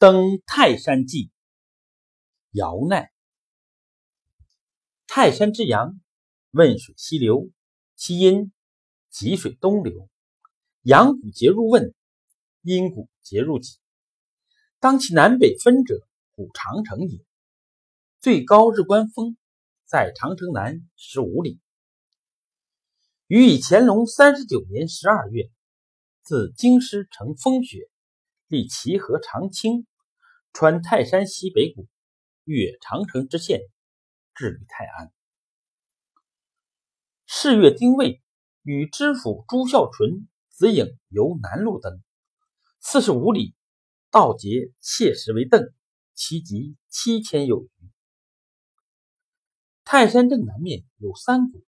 登泰山记，姚鼐。泰山之阳，汶水西流，其阴济水东流。阳谷节入汶，阴谷节入济。当其南北分者，古长城也。最高日观峰在长城南十五里。余以乾隆三十九年十二月，自京师乘风雪，历齐河长清。穿泰山西北谷，越长城之线，至于泰安。四月丁未，与知府朱孝纯、子颖由南路登，四十五里，道结切石为邓，其级七千有余。泰山正南面有三谷，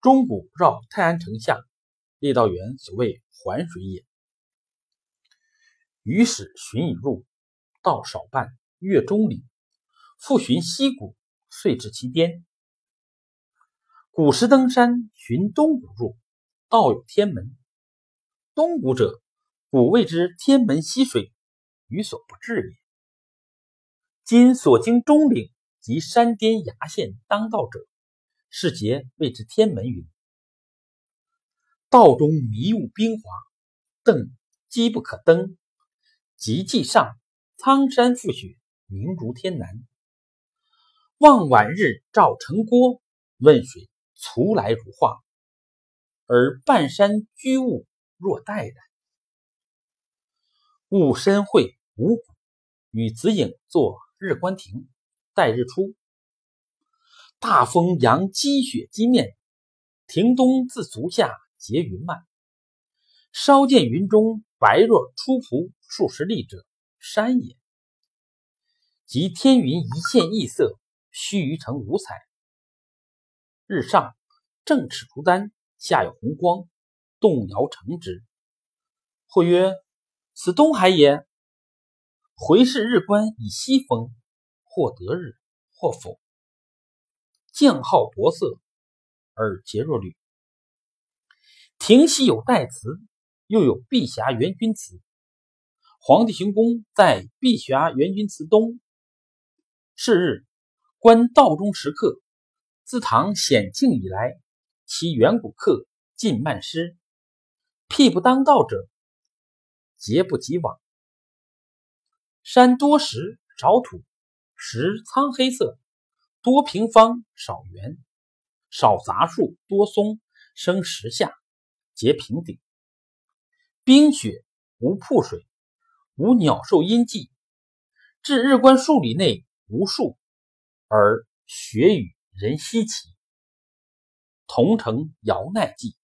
中谷绕泰安城下，列道员所谓环水也。于是寻以入。道少半，越中里，复寻西谷，遂至其巅。古时登山，寻东谷入，道有天门。东谷者，古谓之天门溪水，予所不至也。今所经中岭及山巅崖线当道者，是节谓之天门云。道中迷雾冰滑，登机不可登，即即上。苍山覆雪，明烛天南。望晚日照城郭，问水卒来如画，而半山居雾若黛然。雾深会五谷，与子颖坐日观亭，待日出。大风扬积雪积面，亭东自足下结云漫。稍见云中白若出蒲数十里者。山也，即天云一线异色，须臾成五彩。日上正赤如丹，下有红光，动摇成之。或曰：“此东海也。”回视日观以西风，或得日，或否。将号夺色，而结若缕。亭西有代祠，又有碧霞元君祠。皇帝行宫在碧霞元君祠东。是日，观道中石刻，自唐显庆以来，其远古刻尽漫失。辟不当道者，皆不及往。山多石少土，石苍黑色，多平方少圆，少杂树，多松，生石下，结平顶。冰雪无瀑水。无鸟兽阴迹，至日观数里内无树，而雪与人稀奇。同城姚奈记。